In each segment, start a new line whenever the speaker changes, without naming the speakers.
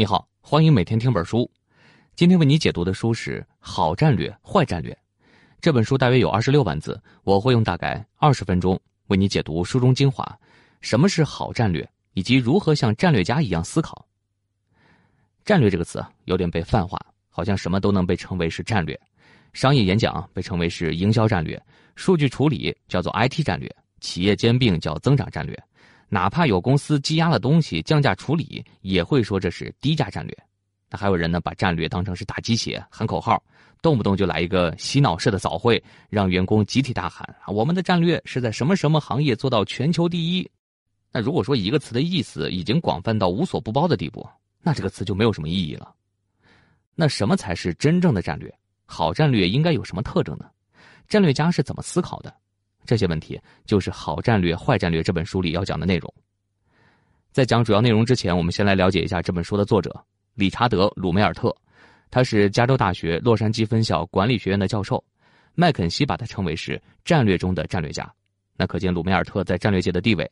你好，欢迎每天听本书。今天为你解读的书是《好战略、坏战略》。这本书大约有二十六万字，我会用大概二十分钟为你解读书中精华。什么是好战略，以及如何像战略家一样思考？战略这个词有点被泛化，好像什么都能被称为是战略。商业演讲被称为是营销战略，数据处理叫做 IT 战略，企业兼并叫增长战略。哪怕有公司积压了东西降价处理，也会说这是低价战略。那还有人呢，把战略当成是打鸡血、喊口号，动不动就来一个洗脑式的早会，让员工集体大喊啊：“我们的战略是在什么什么行业做到全球第一。”那如果说一个词的意思已经广泛到无所不包的地步，那这个词就没有什么意义了。那什么才是真正的战略？好战略应该有什么特征呢？战略家是怎么思考的？这些问题就是《好战略、坏战略》这本书里要讲的内容。在讲主要内容之前，我们先来了解一下这本书的作者理查德·鲁梅尔特。他是加州大学洛杉矶分校管理学院的教授，麦肯锡把他称为是战略中的战略家。那可见鲁梅尔特在战略界的地位。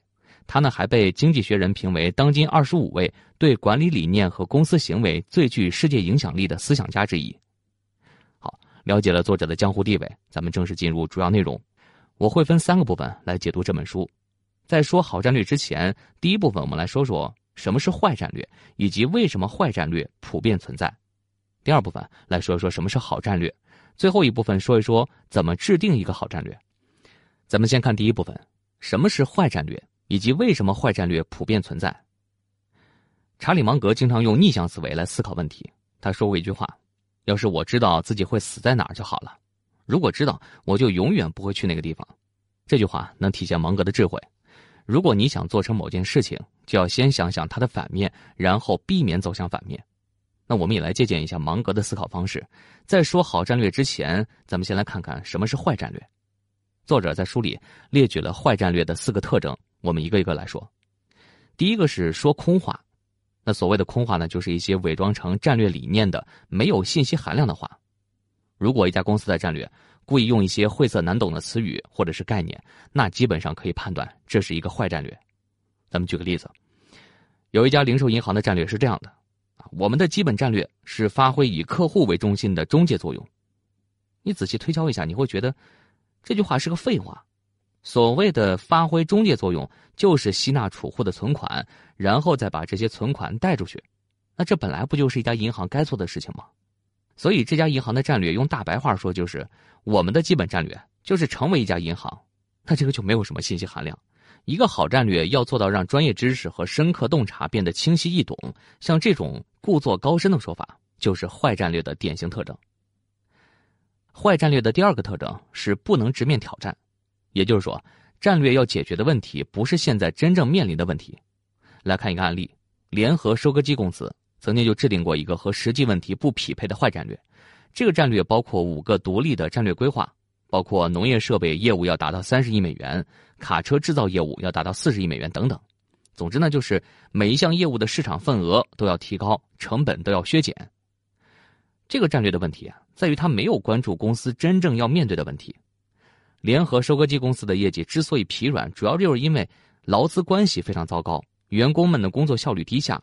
他呢还被《经济学人》评为当今二十五位对管理理念和公司行为最具世界影响力的思想家之一。好，了解了作者的江湖地位，咱们正式进入主要内容。我会分三个部分来解读这本书。在说好战略之前，第一部分我们来说说什么是坏战略，以及为什么坏战略普遍存在。第二部分来说一说什么是好战略。最后一部分说一说怎么制定一个好战略。咱们先看第一部分，什么是坏战略，以及为什么坏战略普遍存在。查理芒格经常用逆向思维来思考问题。他说过一句话：“要是我知道自己会死在哪儿就好了。”如果知道，我就永远不会去那个地方。这句话能体现芒格的智慧。如果你想做成某件事情，就要先想想它的反面，然后避免走向反面。那我们也来借鉴一下芒格的思考方式。在说好战略之前，咱们先来看看什么是坏战略。作者在书里列举了坏战略的四个特征，我们一个一个来说。第一个是说空话。那所谓的空话呢，就是一些伪装成战略理念的、没有信息含量的话。如果一家公司的战略故意用一些晦涩难懂的词语或者是概念，那基本上可以判断这是一个坏战略。咱们举个例子，有一家零售银行的战略是这样的：我们的基本战略是发挥以客户为中心的中介作用。你仔细推敲一下，你会觉得这句话是个废话。所谓的发挥中介作用，就是吸纳储户的存款，然后再把这些存款贷出去。那这本来不就是一家银行该做的事情吗？所以这家银行的战略，用大白话说就是我们的基本战略就是成为一家银行，那这个就没有什么信息含量。一个好战略要做到让专业知识和深刻洞察变得清晰易懂，像这种故作高深的说法，就是坏战略的典型特征。坏战略的第二个特征是不能直面挑战，也就是说，战略要解决的问题不是现在真正面临的问题。来看一个案例：联合收割机公司。曾经就制定过一个和实际问题不匹配的坏战略，这个战略包括五个独立的战略规划，包括农业设备业务要达到三十亿美元，卡车制造业务要达到四十亿美元等等。总之呢，就是每一项业务的市场份额都要提高，成本都要削减。这个战略的问题啊，在于他没有关注公司真正要面对的问题。联合收割机公司的业绩之所以疲软，主要就是因为劳资关系非常糟糕，员工们的工作效率低下。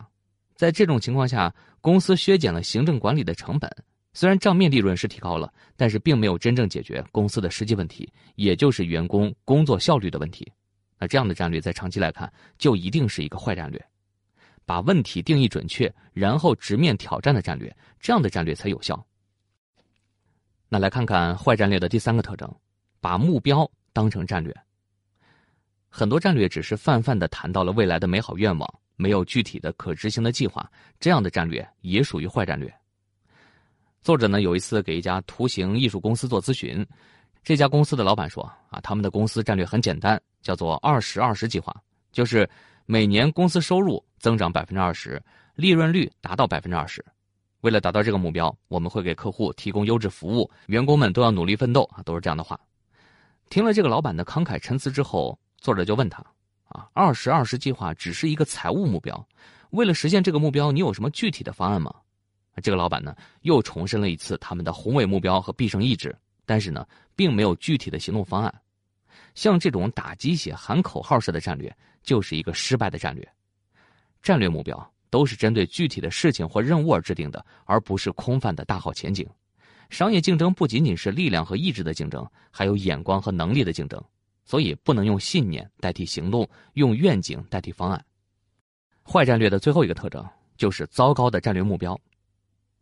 在这种情况下，公司削减了行政管理的成本，虽然账面利润是提高了，但是并没有真正解决公司的实际问题，也就是员工工作效率的问题。那这样的战略在长期来看，就一定是一个坏战略。把问题定义准确，然后直面挑战的战略，这样的战略才有效。那来看看坏战略的第三个特征：把目标当成战略。很多战略只是泛泛的谈到了未来的美好愿望。没有具体的可执行的计划，这样的战略也属于坏战略。作者呢有一次给一家图形艺术公司做咨询，这家公司的老板说啊，他们的公司战略很简单，叫做“二十二十计划”，就是每年公司收入增长百分之二十，利润率达到百分之二十。为了达到这个目标，我们会给客户提供优质服务，员工们都要努力奋斗啊，都是这样的话。听了这个老板的慷慨陈词之后，作者就问他。啊，二十二十计划只是一个财务目标，为了实现这个目标，你有什么具体的方案吗？这个老板呢，又重申了一次他们的宏伟目标和必胜意志，但是呢，并没有具体的行动方案。像这种打鸡血、喊口号式的战略，就是一个失败的战略。战略目标都是针对具体的事情或任务而制定的，而不是空泛的大好前景。商业竞争不仅仅是力量和意志的竞争，还有眼光和能力的竞争。所以不能用信念代替行动，用愿景代替方案。坏战略的最后一个特征就是糟糕的战略目标。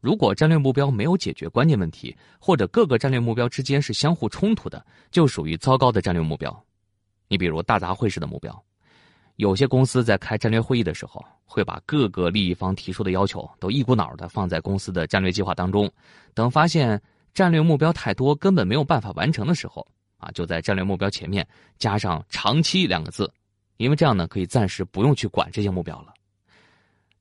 如果战略目标没有解决关键问题，或者各个战略目标之间是相互冲突的，就属于糟糕的战略目标。你比如大杂烩式的目标，有些公司在开战略会议的时候，会把各个利益方提出的要求都一股脑的放在公司的战略计划当中，等发现战略目标太多，根本没有办法完成的时候。啊，就在战略目标前面加上“长期”两个字，因为这样呢，可以暂时不用去管这些目标了。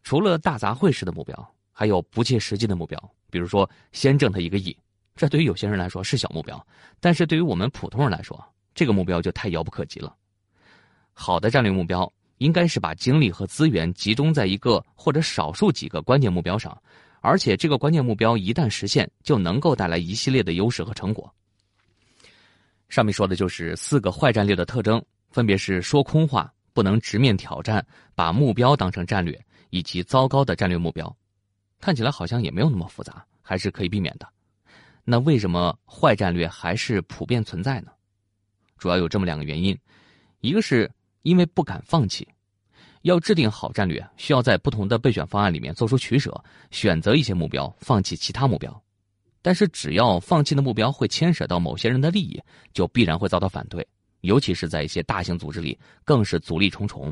除了大杂烩式的目标，还有不切实际的目标，比如说先挣他一个亿，这对于有些人来说是小目标，但是对于我们普通人来说，这个目标就太遥不可及了。好的战略目标应该是把精力和资源集中在一个或者少数几个关键目标上，而且这个关键目标一旦实现，就能够带来一系列的优势和成果。上面说的就是四个坏战略的特征，分别是说空话、不能直面挑战、把目标当成战略，以及糟糕的战略目标。看起来好像也没有那么复杂，还是可以避免的。那为什么坏战略还是普遍存在呢？主要有这么两个原因：一个是因为不敢放弃，要制定好战略，需要在不同的备选方案里面做出取舍，选择一些目标，放弃其他目标。但是，只要放弃的目标会牵涉到某些人的利益，就必然会遭到反对，尤其是在一些大型组织里，更是阻力重重。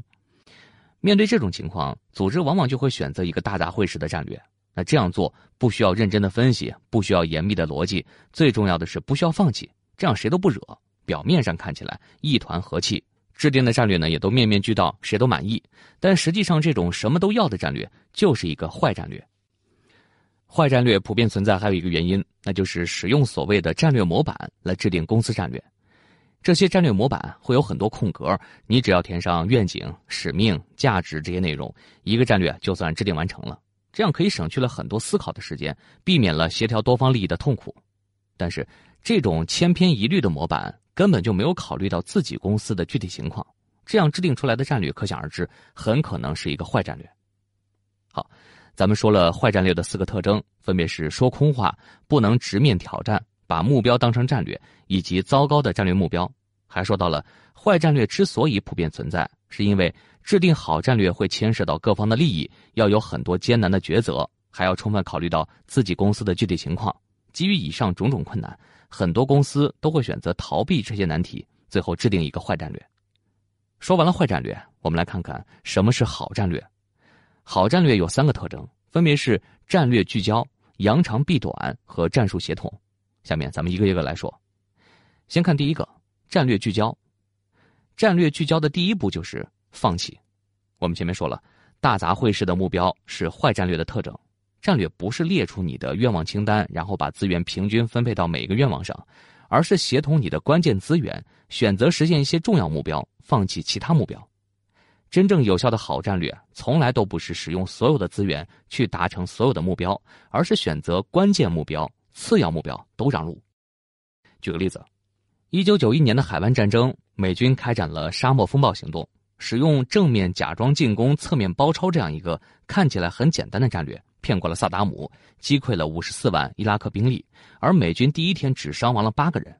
面对这种情况，组织往往就会选择一个大杂烩式的战略。那这样做不需要认真的分析，不需要严密的逻辑，最重要的是不需要放弃，这样谁都不惹。表面上看起来一团和气，制定的战略呢也都面面俱到，谁都满意。但实际上，这种什么都要的战略就是一个坏战略。坏战略普遍存在，还有一个原因，那就是使用所谓的战略模板来制定公司战略。这些战略模板会有很多空格，你只要填上愿景、使命、价值这些内容，一个战略就算制定完成了。这样可以省去了很多思考的时间，避免了协调多方利益的痛苦。但是，这种千篇一律的模板根本就没有考虑到自己公司的具体情况，这样制定出来的战略，可想而知，很可能是一个坏战略。好。咱们说了坏战略的四个特征，分别是说空话、不能直面挑战、把目标当成战略，以及糟糕的战略目标。还说到了坏战略之所以普遍存在，是因为制定好战略会牵涉到各方的利益，要有很多艰难的抉择，还要充分考虑到自己公司的具体情况。基于以上种种困难，很多公司都会选择逃避这些难题，最后制定一个坏战略。说完了坏战略，我们来看看什么是好战略。好战略有三个特征，分别是战略聚焦、扬长避短和战术协同。下面咱们一个一个来说。先看第一个，战略聚焦。战略聚焦的第一步就是放弃。我们前面说了，大杂烩式的目标是坏战略的特征。战略不是列出你的愿望清单，然后把资源平均分配到每个愿望上，而是协同你的关键资源，选择实现一些重要目标，放弃其他目标。真正有效的好战略，从来都不是使用所有的资源去达成所有的目标，而是选择关键目标、次要目标都让路。举个例子，一九九一年的海湾战争，美军开展了沙漠风暴行动，使用正面假装进攻、侧面包抄这样一个看起来很简单的战略，骗过了萨达姆，击溃了五十四万伊拉克兵力，而美军第一天只伤亡了八个人。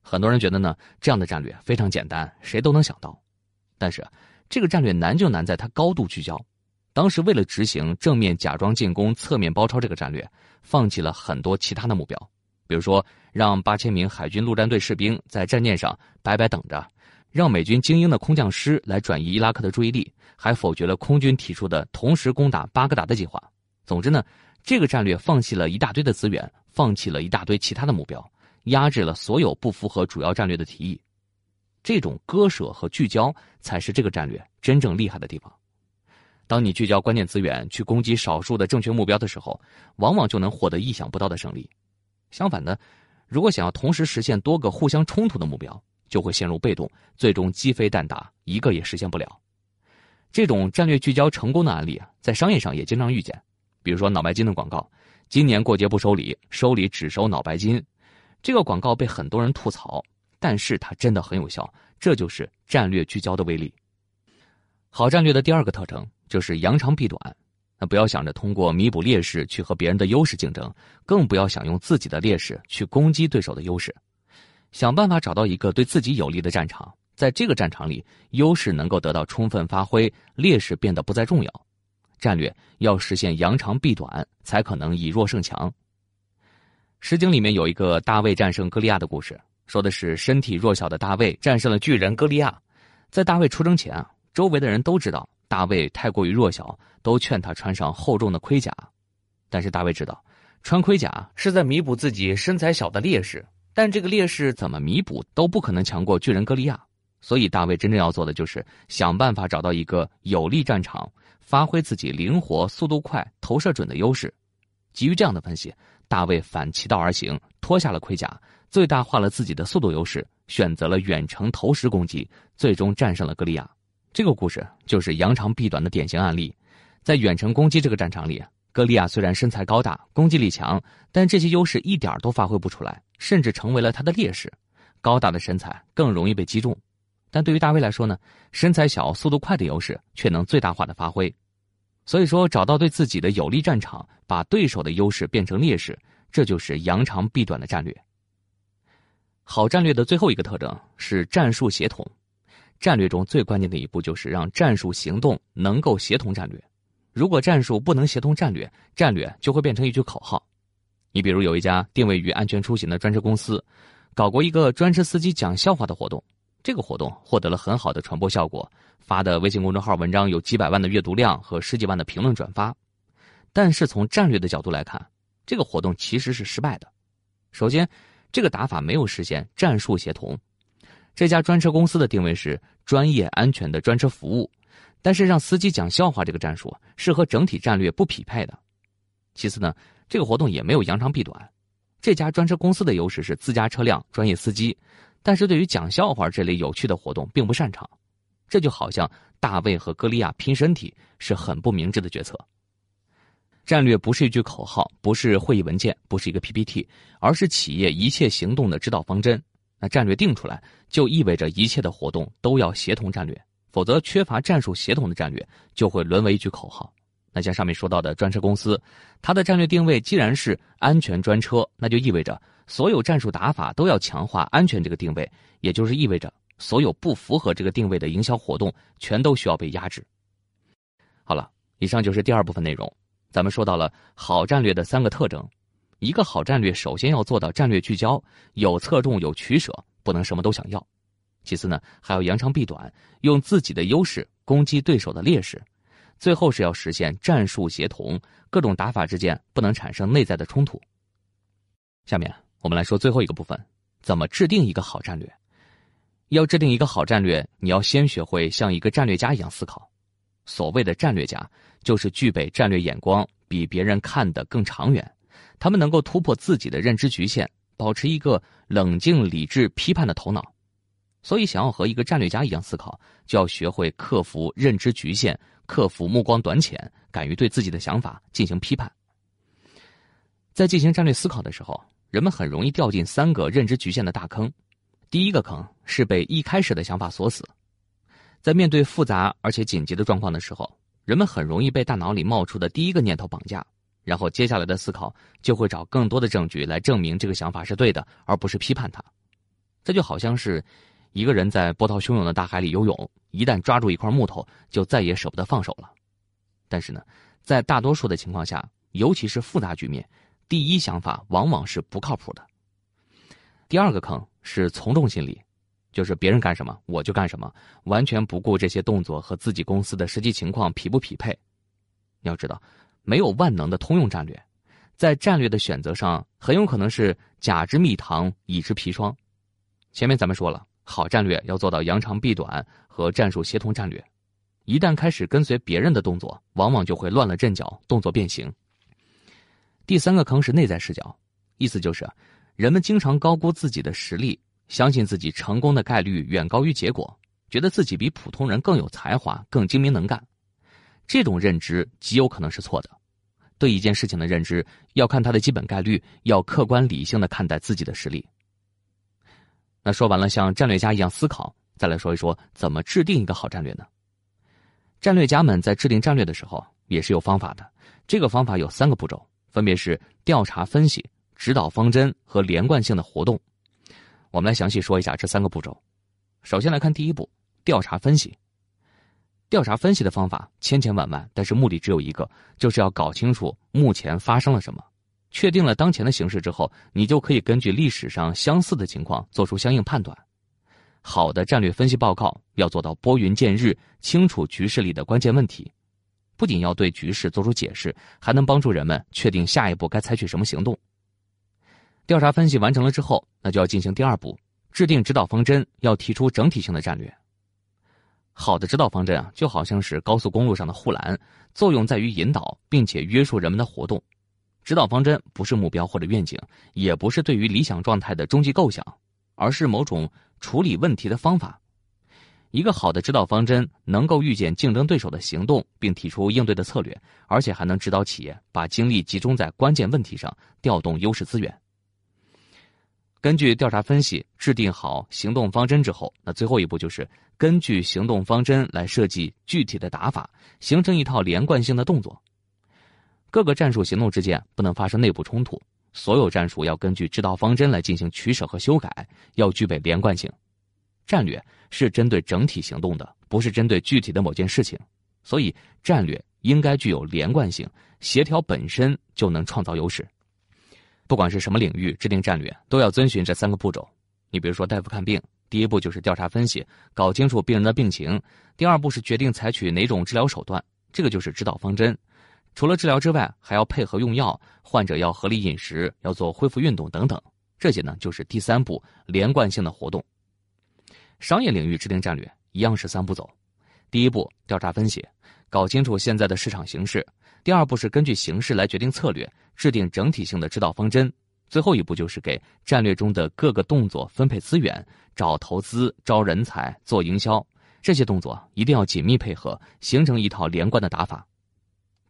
很多人觉得呢，这样的战略非常简单，谁都能想到，但是。这个战略难就难在它高度聚焦。当时为了执行正面假装进攻、侧面包抄这个战略，放弃了很多其他的目标，比如说让八千名海军陆战队士兵在战舰上白白等着，让美军精英的空降师来转移伊拉克的注意力，还否决了空军提出的同时攻打巴格达的计划。总之呢，这个战略放弃了一大堆的资源，放弃了一大堆其他的目标，压制了所有不符合主要战略的提议。这种割舍和聚焦才是这个战略真正厉害的地方。当你聚焦关键资源去攻击少数的正确目标的时候，往往就能获得意想不到的胜利。相反的，如果想要同时实现多个互相冲突的目标，就会陷入被动，最终鸡飞蛋打，一个也实现不了。这种战略聚焦成功的案例啊，在商业上也经常遇见。比如说脑白金的广告，今年过节不收礼，收礼只收脑白金，这个广告被很多人吐槽。但是它真的很有效，这就是战略聚焦的威力。好战略的第二个特征就是扬长避短。那不要想着通过弥补劣势去和别人的优势竞争，更不要想用自己的劣势去攻击对手的优势。想办法找到一个对自己有利的战场，在这个战场里，优势能够得到充分发挥，劣势变得不再重要。战略要实现扬长避短，才可能以弱胜强。《诗经》里面有一个大卫战胜歌利亚的故事，说的是身体弱小的大卫战胜了巨人歌利亚。在大卫出征前啊，周围的人都知道大卫太过于弱小，都劝他穿上厚重的盔甲。但是大卫知道，穿盔甲是在弥补自己身材小的劣势，但这个劣势怎么弥补都不可能强过巨人歌利亚。所以大卫真正要做的就是想办法找到一个有利战场。发挥自己灵活、速度快、投射准的优势。基于这样的分析，大卫反其道而行，脱下了盔甲，最大化了自己的速度优势，选择了远程投石攻击，最终战胜了格利亚。这个故事就是扬长避短的典型案例。在远程攻击这个战场里，格利亚虽然身材高大、攻击力强，但这些优势一点都发挥不出来，甚至成为了他的劣势。高大的身材更容易被击中。但对于大卫来说呢，身材小、速度快的优势却能最大化的发挥。所以说，找到对自己的有利战场，把对手的优势变成劣势，这就是扬长避短的战略。好战略的最后一个特征是战术协同。战略中最关键的一步就是让战术行动能够协同战略。如果战术不能协同战略，战略就会变成一句口号。你比如有一家定位于安全出行的专车公司，搞过一个专车司机讲笑话的活动。这个活动获得了很好的传播效果，发的微信公众号文章有几百万的阅读量和十几万的评论转发。但是从战略的角度来看，这个活动其实是失败的。首先，这个打法没有实现战术协同。这家专车公司的定位是专业安全的专车服务，但是让司机讲笑话这个战术是和整体战略不匹配的。其次呢，这个活动也没有扬长避短。这家专车公司的优势是自家车辆、专业司机。但是对于讲笑话这类有趣的活动并不擅长，这就好像大卫和歌利亚拼身体是很不明智的决策。战略不是一句口号，不是会议文件，不是一个 PPT，而是企业一切行动的指导方针。那战略定出来，就意味着一切的活动都要协同战略，否则缺乏战术协同的战略就会沦为一句口号。那像上面说到的专车公司，它的战略定位既然是安全专车，那就意味着。所有战术打法都要强化安全这个定位，也就是意味着所有不符合这个定位的营销活动全都需要被压制。好了，以上就是第二部分内容。咱们说到了好战略的三个特征：一个好战略首先要做到战略聚焦，有侧重有取舍，不能什么都想要；其次呢，还要扬长避短，用自己的优势攻击对手的劣势；最后是要实现战术协同，各种打法之间不能产生内在的冲突。下面。我们来说最后一个部分，怎么制定一个好战略？要制定一个好战略，你要先学会像一个战略家一样思考。所谓的战略家，就是具备战略眼光，比别人看得更长远。他们能够突破自己的认知局限，保持一个冷静、理智、批判的头脑。所以，想要和一个战略家一样思考，就要学会克服认知局限，克服目光短浅，敢于对自己的想法进行批判。在进行战略思考的时候。人们很容易掉进三个认知局限的大坑。第一个坑是被一开始的想法锁死，在面对复杂而且紧急的状况的时候，人们很容易被大脑里冒出的第一个念头绑架，然后接下来的思考就会找更多的证据来证明这个想法是对的，而不是批判它。这就好像是一个人在波涛汹涌的大海里游泳，一旦抓住一块木头，就再也舍不得放手了。但是呢，在大多数的情况下，尤其是复杂局面。第一想法往往是不靠谱的。第二个坑是从众心理，就是别人干什么我就干什么，完全不顾这些动作和自己公司的实际情况匹不匹配。你要知道，没有万能的通用战略，在战略的选择上很有可能是甲之蜜糖，乙之砒霜。前面咱们说了，好战略要做到扬长避短和战术协同战略，一旦开始跟随别人的动作，往往就会乱了阵脚，动作变形。第三个坑是内在视角，意思就是，人们经常高估自己的实力，相信自己成功的概率远高于结果，觉得自己比普通人更有才华、更精明能干。这种认知极有可能是错的。对一件事情的认知要看它的基本概率，要客观理性的看待自己的实力。那说完了像战略家一样思考，再来说一说怎么制定一个好战略呢？战略家们在制定战略的时候也是有方法的。这个方法有三个步骤，分别是调查分析、指导方针和连贯性的活动。我们来详细说一下这三个步骤。首先来看第一步，调查分析。调查分析的方法千千万万，但是目的只有一个，就是要搞清楚目前发生了什么。确定了当前的形势之后，你就可以根据历史上相似的情况做出相应判断。好的战略分析报告要做到拨云见日，清楚局势里的关键问题，不仅要对局势做出解释，还能帮助人们确定下一步该采取什么行动。调查分析完成了之后，那就要进行第二步，制定指导方针，要提出整体性的战略。好的指导方针啊，就好像是高速公路上的护栏，作用在于引导并且约束人们的活动。指导方针不是目标或者愿景，也不是对于理想状态的终极构想，而是某种。处理问题的方法，一个好的指导方针能够预见竞争对手的行动，并提出应对的策略，而且还能指导企业把精力集中在关键问题上，调动优势资源。根据调查分析制定好行动方针之后，那最后一步就是根据行动方针来设计具体的打法，形成一套连贯性的动作。各个战术行动之间不能发生内部冲突。所有战术要根据指导方针来进行取舍和修改，要具备连贯性。战略是针对整体行动的，不是针对具体的某件事情，所以战略应该具有连贯性。协调本身就能创造优势。不管是什么领域，制定战略都要遵循这三个步骤。你比如说，大夫看病，第一步就是调查分析，搞清楚病人的病情；第二步是决定采取哪种治疗手段，这个就是指导方针。除了治疗之外，还要配合用药，患者要合理饮食，要做恢复运动等等。这些呢，就是第三步连贯性的活动。商业领域制定战略一样是三步走：第一步调查分析，搞清楚现在的市场形势；第二步是根据形势来决定策略，制定整体性的指导方针；最后一步就是给战略中的各个动作分配资源，找投资、招人才、做营销。这些动作一定要紧密配合，形成一套连贯的打法。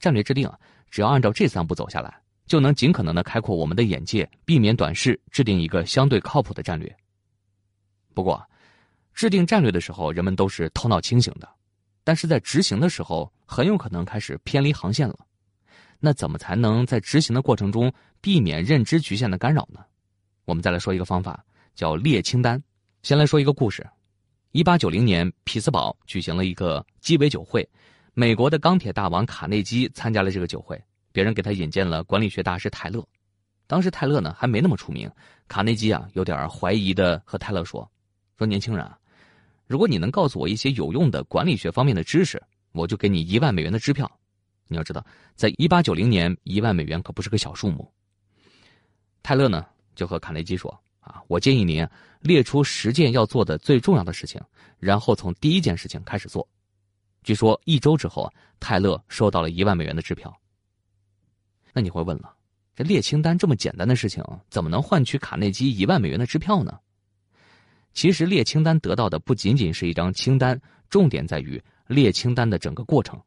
战略制定啊，只要按照这三步走下来，就能尽可能的开阔我们的眼界，避免短视，制定一个相对靠谱的战略。不过，制定战略的时候，人们都是头脑清醒的，但是在执行的时候，很有可能开始偏离航线了。那怎么才能在执行的过程中避免认知局限的干扰呢？我们再来说一个方法，叫列清单。先来说一个故事：一八九零年，匹兹堡举行了一个鸡尾酒会。美国的钢铁大王卡内基参加了这个酒会，别人给他引荐了管理学大师泰勒。当时泰勒呢还没那么出名，卡内基啊有点怀疑的和泰勒说：“说年轻人啊，如果你能告诉我一些有用的管理学方面的知识，我就给你一万美元的支票。你要知道，在一八九零年，一万美元可不是个小数目。”泰勒呢就和卡内基说：“啊，我建议您列出十件要做的最重要的事情，然后从第一件事情开始做。”据说一周之后，泰勒收到了一万美元的支票。那你会问了，这列清单这么简单的事情，怎么能换取卡内基一万美元的支票呢？其实列清单得到的不仅仅是一张清单，重点在于列清单的整个过程。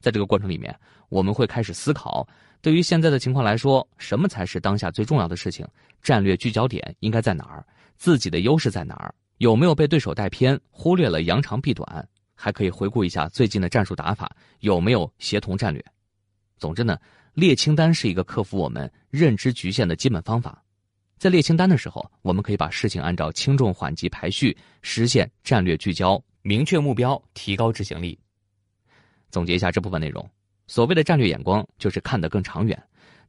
在这个过程里面，我们会开始思考，对于现在的情况来说，什么才是当下最重要的事情？战略聚焦点应该在哪儿？自己的优势在哪儿？有没有被对手带偏？忽略了扬长避短？还可以回顾一下最近的战术打法有没有协同战略。总之呢，列清单是一个克服我们认知局限的基本方法。在列清单的时候，我们可以把事情按照轻重缓急排序，实现战略聚焦，明确目标，提高执行力。总结一下这部分内容：所谓的战略眼光，就是看得更长远。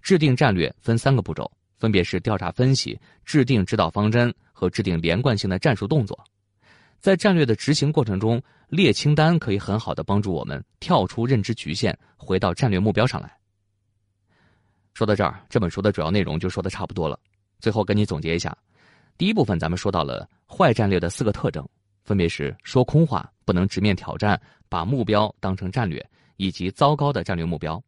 制定战略分三个步骤，分别是调查分析、制定指导方针和制定连贯性的战术动作。在战略的执行过程中，列清单可以很好的帮助我们跳出认知局限，回到战略目标上来。说到这儿，这本书的主要内容就说的差不多了。最后跟你总结一下，第一部分咱们说到了坏战略的四个特征，分别是说空话、不能直面挑战、把目标当成战略，以及糟糕的战略目标。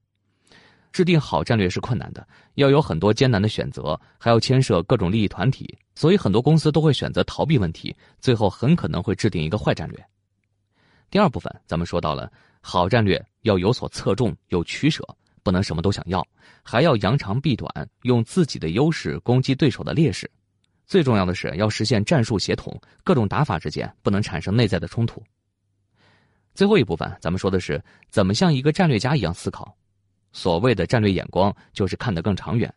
制定好战略是困难的，要有很多艰难的选择，还要牵涉各种利益团体，所以很多公司都会选择逃避问题，最后很可能会制定一个坏战略。第二部分，咱们说到了好战略要有所侧重，有取舍，不能什么都想要，还要扬长避短，用自己的优势攻击对手的劣势。最重要的是要实现战术协同，各种打法之间不能产生内在的冲突。最后一部分，咱们说的是怎么像一个战略家一样思考。所谓的战略眼光，就是看得更长远。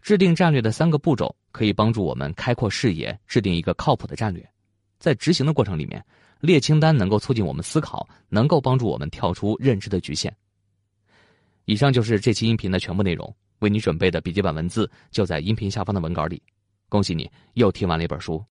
制定战略的三个步骤，可以帮助我们开阔视野，制定一个靠谱的战略。在执行的过程里面，列清单能够促进我们思考，能够帮助我们跳出认知的局限。以上就是这期音频的全部内容，为你准备的笔记本文字就在音频下方的文稿里。恭喜你又听完了一本书。